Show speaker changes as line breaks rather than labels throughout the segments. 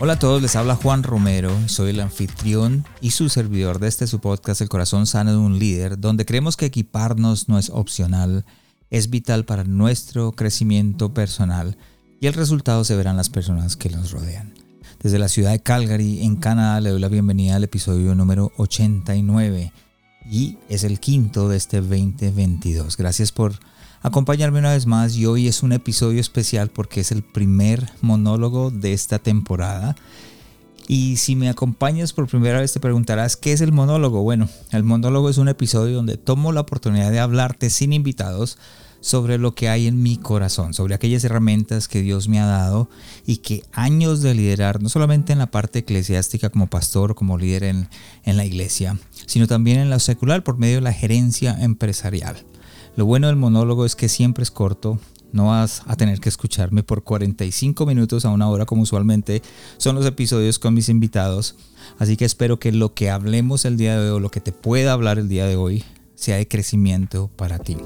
Hola a todos, les habla Juan Romero, soy el anfitrión y su servidor de este su podcast El corazón sano de un líder, donde creemos que equiparnos no es opcional, es vital para nuestro crecimiento personal y el resultado se verán las personas que nos rodean. Desde la ciudad de Calgary, en Canadá, le doy la bienvenida al episodio número 89 y es el quinto de este 2022. Gracias por acompañarme una vez más y hoy es un episodio especial porque es el primer monólogo de esta temporada. Y si me acompañas por primera vez te preguntarás qué es el monólogo. Bueno, el monólogo es un episodio donde tomo la oportunidad de hablarte sin invitados sobre lo que hay en mi corazón, sobre aquellas herramientas que Dios me ha dado y que años de liderar, no solamente en la parte eclesiástica como pastor, como líder en, en la iglesia, sino también en la secular por medio de la gerencia empresarial. Lo bueno del monólogo es que siempre es corto, no vas a tener que escucharme por 45 minutos a una hora como usualmente son los episodios con mis invitados. Así que espero que lo que hablemos el día de hoy o lo que te pueda hablar el día de hoy sea de crecimiento para ti.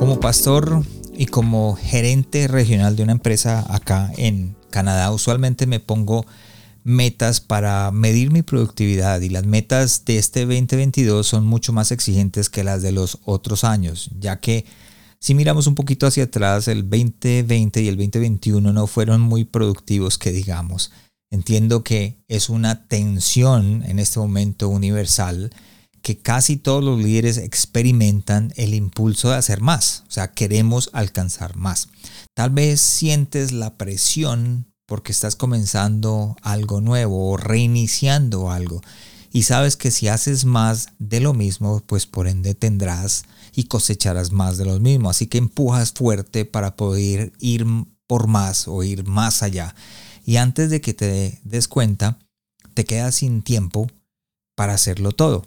Como pastor y como gerente regional de una empresa acá en Canadá, usualmente me pongo metas para medir mi productividad y las metas de este 2022 son mucho más exigentes que las de los otros años, ya que si miramos un poquito hacia atrás, el 2020 y el 2021 no fueron muy productivos, que digamos. Entiendo que es una tensión en este momento universal que casi todos los líderes experimentan el impulso de hacer más, o sea, queremos alcanzar más. Tal vez sientes la presión porque estás comenzando algo nuevo o reiniciando algo. Y sabes que si haces más de lo mismo, pues por ende tendrás y cosecharás más de lo mismo. Así que empujas fuerte para poder ir por más o ir más allá. Y antes de que te des cuenta, te quedas sin tiempo para hacerlo todo.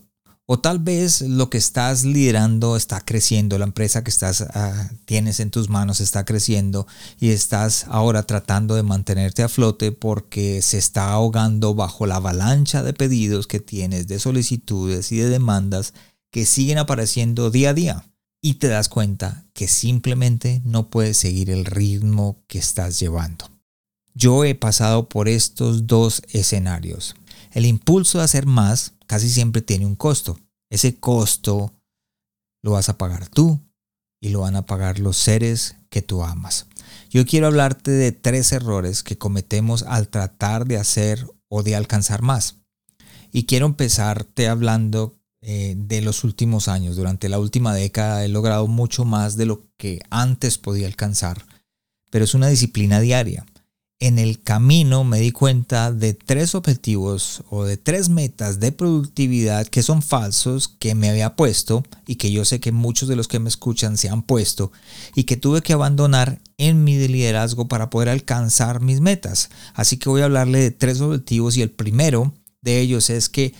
O tal vez lo que estás liderando está creciendo, la empresa que estás ah, tienes en tus manos está creciendo y estás ahora tratando de mantenerte a flote porque se está ahogando bajo la avalancha de pedidos que tienes, de solicitudes y de demandas que siguen apareciendo día a día. Y te das cuenta que simplemente no puedes seguir el ritmo que estás llevando. Yo he pasado por estos dos escenarios. El impulso de hacer más casi siempre tiene un costo. Ese costo lo vas a pagar tú y lo van a pagar los seres que tú amas. Yo quiero hablarte de tres errores que cometemos al tratar de hacer o de alcanzar más. Y quiero empezarte hablando eh, de los últimos años. Durante la última década he logrado mucho más de lo que antes podía alcanzar, pero es una disciplina diaria en el camino me di cuenta de tres objetivos o de tres metas de productividad que son falsos que me había puesto y que yo sé que muchos de los que me escuchan se han puesto y que tuve que abandonar en mi liderazgo para poder alcanzar mis metas. Así que voy a hablarle de tres objetivos y el primero de ellos es que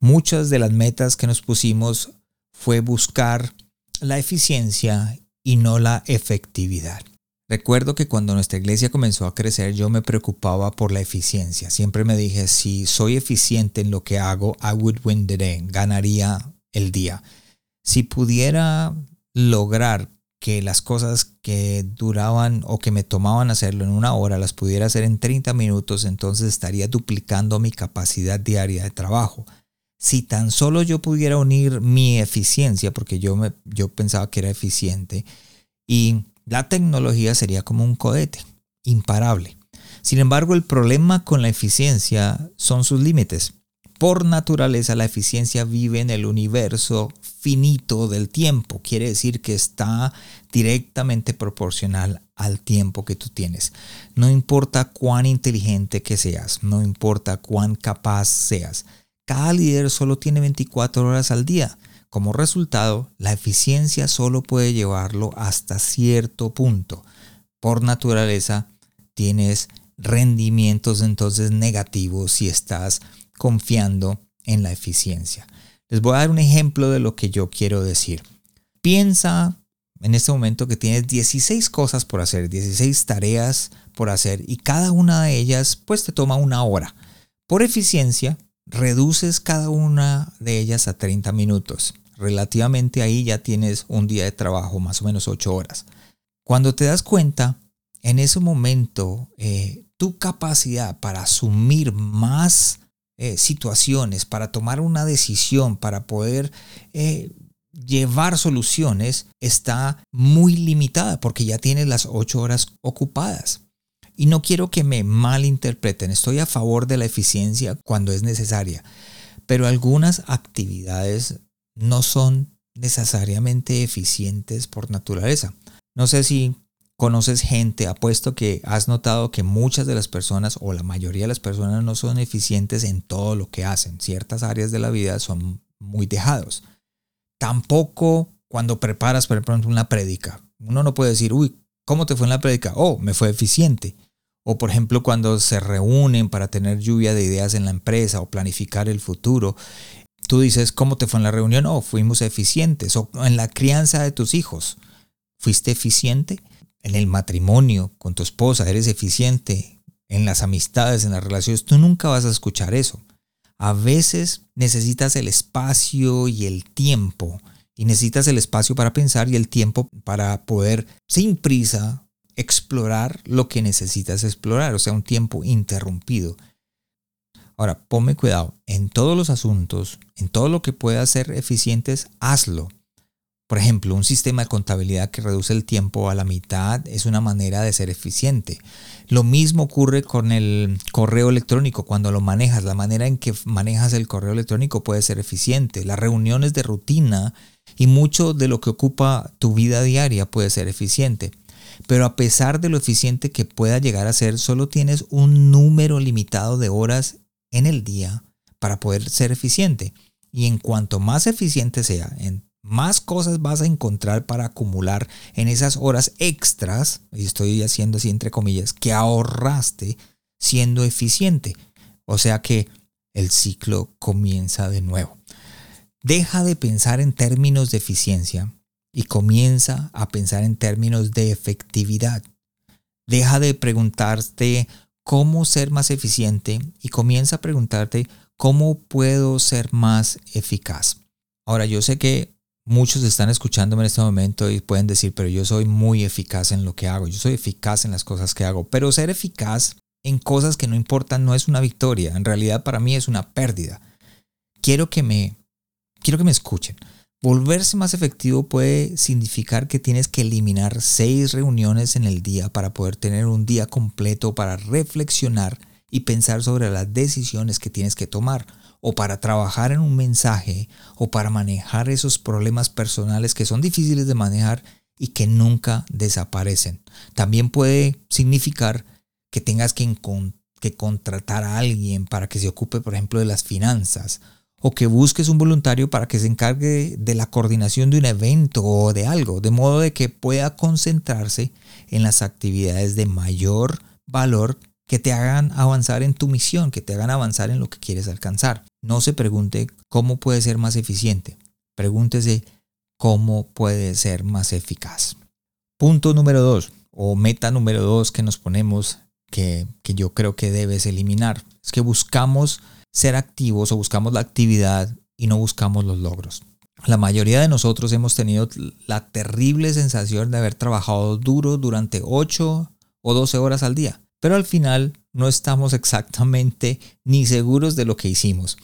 muchas de las metas que nos pusimos fue buscar la eficiencia y no la efectividad. Recuerdo que cuando nuestra iglesia comenzó a crecer yo me preocupaba por la eficiencia. Siempre me dije, si soy eficiente en lo que hago, I would win the day, ganaría el día. Si pudiera lograr que las cosas que duraban o que me tomaban hacerlo en una hora las pudiera hacer en 30 minutos, entonces estaría duplicando mi capacidad diaria de trabajo. Si tan solo yo pudiera unir mi eficiencia, porque yo, me, yo pensaba que era eficiente, y la tecnología sería como un cohete, imparable. Sin embargo, el problema con la eficiencia son sus límites. Por naturaleza, la eficiencia vive en el universo finito del tiempo. Quiere decir que está directamente proporcional al tiempo que tú tienes. No importa cuán inteligente que seas, no importa cuán capaz seas. Cada líder solo tiene 24 horas al día. Como resultado, la eficiencia solo puede llevarlo hasta cierto punto. Por naturaleza, tienes rendimientos entonces negativos si estás confiando en la eficiencia. Les voy a dar un ejemplo de lo que yo quiero decir. Piensa en este momento que tienes 16 cosas por hacer, 16 tareas por hacer y cada una de ellas pues te toma una hora. Por eficiencia, reduces cada una de ellas a 30 minutos. Relativamente ahí ya tienes un día de trabajo, más o menos 8 horas. Cuando te das cuenta, en ese momento eh, tu capacidad para asumir más eh, situaciones, para tomar una decisión, para poder eh, llevar soluciones, está muy limitada porque ya tienes las ocho horas ocupadas. Y no quiero que me malinterpreten, estoy a favor de la eficiencia cuando es necesaria, pero algunas actividades no son necesariamente eficientes por naturaleza. No sé si conoces gente, apuesto que has notado que muchas de las personas o la mayoría de las personas no son eficientes en todo lo que hacen. Ciertas áreas de la vida son muy dejados. Tampoco cuando preparas, por ejemplo, una prédica. Uno no puede decir, uy, ¿cómo te fue en la prédica? Oh, me fue eficiente. O por ejemplo, cuando se reúnen para tener lluvia de ideas en la empresa o planificar el futuro, tú dices, ¿cómo te fue en la reunión? Oh, fuimos eficientes. O en la crianza de tus hijos, ¿fuiste eficiente? en el matrimonio con tu esposa, eres eficiente, en las amistades, en las relaciones, tú nunca vas a escuchar eso. A veces necesitas el espacio y el tiempo, y necesitas el espacio para pensar y el tiempo para poder, sin prisa, explorar lo que necesitas explorar, o sea, un tiempo interrumpido. Ahora, ponme cuidado, en todos los asuntos, en todo lo que pueda ser eficientes, hazlo. Por ejemplo, un sistema de contabilidad que reduce el tiempo a la mitad es una manera de ser eficiente. Lo mismo ocurre con el correo electrónico. Cuando lo manejas, la manera en que manejas el correo electrónico puede ser eficiente. Las reuniones de rutina y mucho de lo que ocupa tu vida diaria puede ser eficiente. Pero a pesar de lo eficiente que pueda llegar a ser, solo tienes un número limitado de horas en el día para poder ser eficiente. Y en cuanto más eficiente sea más cosas vas a encontrar para acumular en esas horas extras, y estoy haciendo así entre comillas, que ahorraste siendo eficiente. O sea que el ciclo comienza de nuevo. Deja de pensar en términos de eficiencia y comienza a pensar en términos de efectividad. Deja de preguntarte cómo ser más eficiente y comienza a preguntarte cómo puedo ser más eficaz. Ahora yo sé que Muchos están escuchándome en este momento y pueden decir, pero yo soy muy eficaz en lo que hago, yo soy eficaz en las cosas que hago, pero ser eficaz en cosas que no importan no es una victoria, en realidad para mí es una pérdida. Quiero que me quiero que me escuchen. Volverse más efectivo puede significar que tienes que eliminar seis reuniones en el día para poder tener un día completo para reflexionar y pensar sobre las decisiones que tienes que tomar o para trabajar en un mensaje o para manejar esos problemas personales que son difíciles de manejar y que nunca desaparecen. También puede significar que tengas que, contratar a alguien para que se ocupe, por ejemplo, de las finanzas o que busques un voluntario para que se encargue de la coordinación de un evento o de algo, de modo de que pueda concentrarse en las actividades de mayor valor que te hagan avanzar en tu misión, que te hagan avanzar en lo que quieres alcanzar. No se pregunte cómo puede ser más eficiente. Pregúntese cómo puede ser más eficaz. Punto número dos, o meta número dos que nos ponemos, que, que yo creo que debes eliminar, es que buscamos ser activos o buscamos la actividad y no buscamos los logros. La mayoría de nosotros hemos tenido la terrible sensación de haber trabajado duro durante 8 o 12 horas al día pero al final no estamos exactamente ni seguros de lo que hicimos.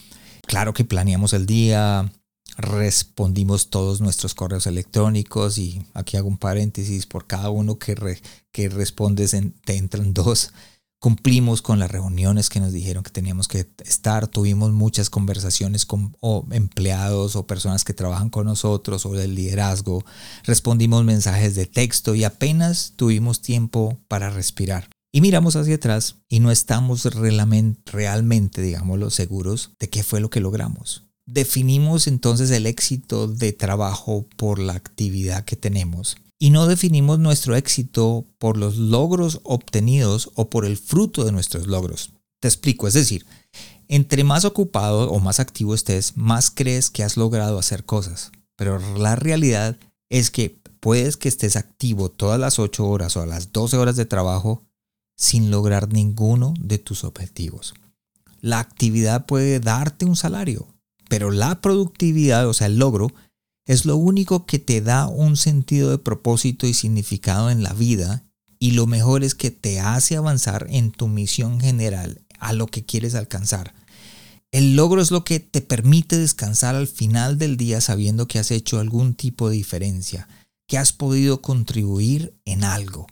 Claro que planeamos el día, respondimos todos nuestros correos electrónicos y aquí hago un paréntesis, por cada uno que, que respondes te entran dos. Cumplimos con las reuniones que nos dijeron que teníamos que estar, tuvimos muchas conversaciones con empleados o personas que trabajan con nosotros sobre el liderazgo, respondimos mensajes de texto y apenas tuvimos tiempo para respirar. Y miramos hacia atrás y no estamos realmente, digámoslo, seguros de qué fue lo que logramos. definimos entonces el éxito de trabajo por la actividad que tenemos y no definimos nuestro éxito por los logros obtenidos o por el fruto de nuestros logros. Te explico, es decir, entre más ocupado o más activo estés, más crees que has logrado hacer cosas. Pero la realidad es que puedes que estés activo todas las 8 horas o a las 12 horas de trabajo sin lograr ninguno de tus objetivos. La actividad puede darte un salario, pero la productividad, o sea, el logro, es lo único que te da un sentido de propósito y significado en la vida y lo mejor es que te hace avanzar en tu misión general, a lo que quieres alcanzar. El logro es lo que te permite descansar al final del día sabiendo que has hecho algún tipo de diferencia, que has podido contribuir en algo.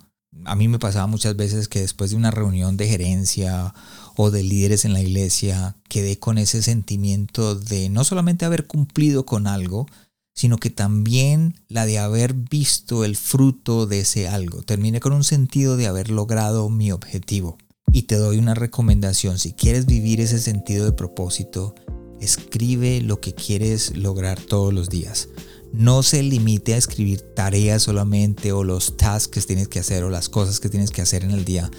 A mí me pasaba muchas veces que después de una reunión de gerencia o de líderes en la iglesia, quedé con ese sentimiento de no solamente haber cumplido con algo, sino que también la de haber visto el fruto de ese algo. Terminé con un sentido de haber logrado mi objetivo. Y te doy una recomendación, si quieres vivir ese sentido de propósito, escribe lo que quieres lograr todos los días. No se limite a escribir tareas solamente o los tasks que tienes que hacer o las cosas que tienes que hacer en el día,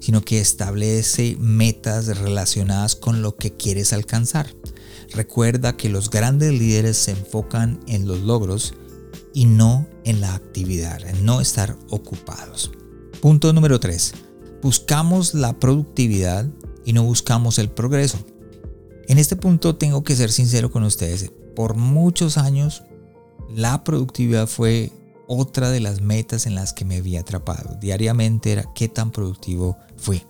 sino que establece metas relacionadas con lo que quieres alcanzar. Recuerda que los grandes líderes se enfocan en los logros y no en la actividad, en no estar ocupados. Punto número 3. Buscamos la productividad y no buscamos el progreso. En este punto tengo que ser sincero con ustedes. Por muchos años la productividad fue otra de las metas en las que me había atrapado. Diariamente era qué tan productivo fui.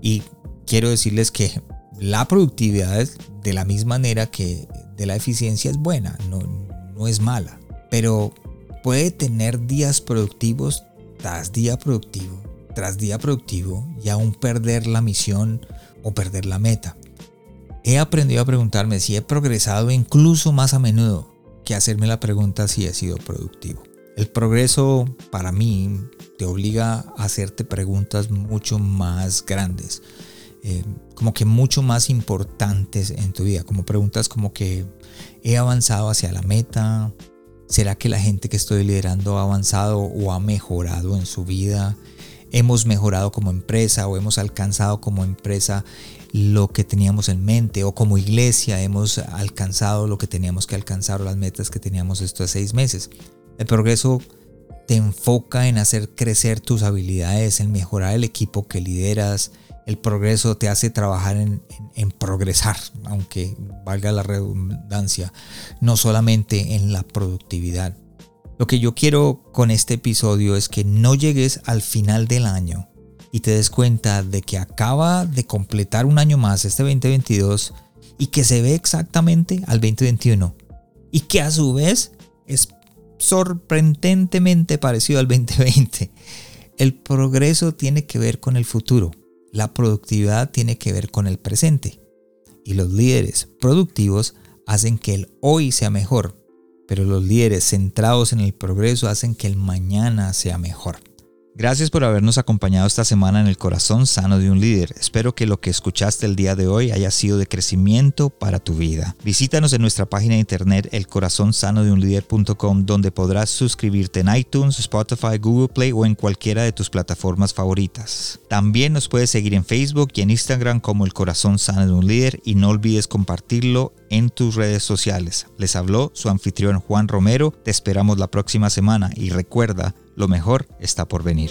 Y quiero decirles que la productividad de la misma manera que de la eficiencia es buena, no, no es mala, pero puede tener días productivos tras día productivo, tras día productivo y aún perder la misión o perder la meta. He aprendido a preguntarme si he progresado incluso más a menudo que hacerme la pregunta si he sido productivo. El progreso para mí te obliga a hacerte preguntas mucho más grandes eh, como que mucho más importantes en tu vida, como preguntas como que he avanzado hacia la meta, ¿será que la gente que estoy liderando ha avanzado o ha mejorado en su vida? ¿Hemos mejorado como empresa o hemos alcanzado como empresa lo que teníamos en mente o como iglesia hemos alcanzado lo que teníamos que alcanzar o las metas que teníamos estos seis meses? El progreso te enfoca en hacer crecer tus habilidades, en mejorar el equipo que lideras, el progreso te hace trabajar en, progresar, aunque valga la redundancia, no solamente en la productividad. Lo que yo quiero con este episodio es que no llegues al final del año y te des cuenta de que acaba de completar un año más, este 2022, y que se ve exactamente al 2021. Y que a su vez es sorprendentemente parecido al 2020. El progreso tiene que ver con el futuro la productividad tiene que ver con el presente. Y los líderes productivos hacen que el hoy sea mejor, pero los líderes centrados en el progreso hacen que el mañana sea mejor. Gracias por habernos acompañado esta semana en el corazón sano de un líder. Espero que lo que escuchaste el día de hoy haya sido de crecimiento para tu vida. Visítanos en nuestra página de internet elcorazonsanodeunlider.com donde podrás suscribirte en iTunes, Spotify, Google Play o en cualquiera de tus plataformas favoritas. También nos puedes seguir en Facebook y en Instagram como El Corazón Sano de un Líder y no olvides compartirlo en tus redes sociales. Les habló su anfitrión Juan Romero. Te esperamos la próxima semana y recuerda, lo mejor está por venir.